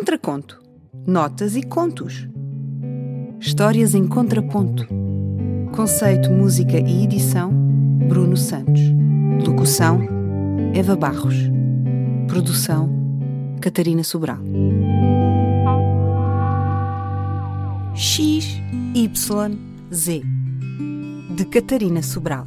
Contraconto. Notas e contos. Histórias em contraponto. Conceito, música e edição: Bruno Santos. Locução: Eva Barros. Produção: Catarina Sobral. X, Y, Z. De Catarina Sobral.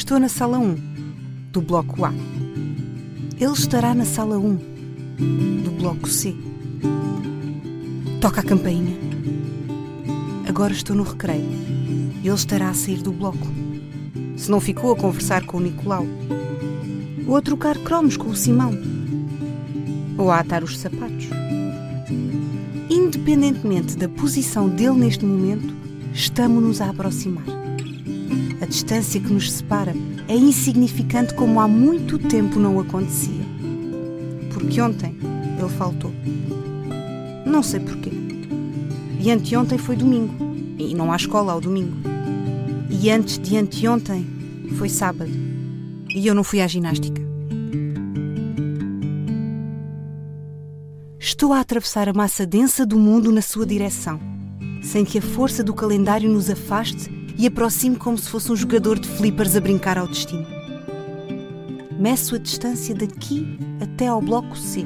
Estou na sala 1, do bloco A. Ele estará na sala 1, do bloco C. Toca a campainha. Agora estou no recreio. Ele estará a sair do bloco. Se não ficou a conversar com o Nicolau. Ou a trocar cromos com o Simão. Ou a atar os sapatos. Independentemente da posição dele neste momento, estamos-nos a aproximar. A distância que nos separa é insignificante como há muito tempo não acontecia. Porque ontem ele faltou. Não sei porquê. E anteontem foi domingo. E não há escola ao domingo. E antes de anteontem foi sábado. E eu não fui à ginástica. Estou a atravessar a massa densa do mundo na sua direção, sem que a força do calendário nos afaste e aproxime como se fosse um jogador de flippers a brincar ao destino. Meço a distância daqui até ao bloco C,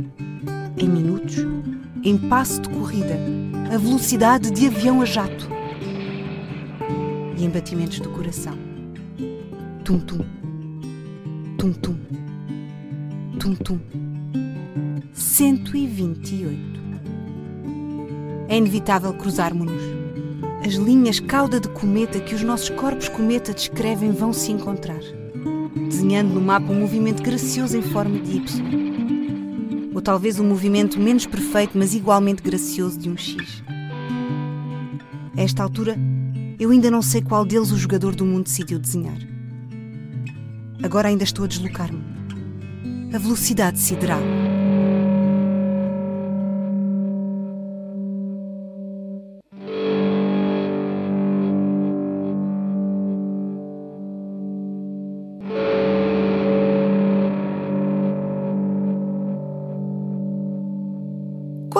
em minutos, em passo de corrida, a velocidade de avião a jato e em batimentos do coração. Tum-tum, tum-tum, tum-tum. 128. É inevitável cruzarmos-nos. As linhas cauda de cometa que os nossos corpos cometa descrevem vão se encontrar, desenhando no mapa um movimento gracioso em forma de Y. Ou talvez um movimento menos perfeito, mas igualmente gracioso de um X. A esta altura, eu ainda não sei qual deles o jogador do mundo decidiu desenhar. Agora ainda estou a deslocar-me. A velocidade sideral.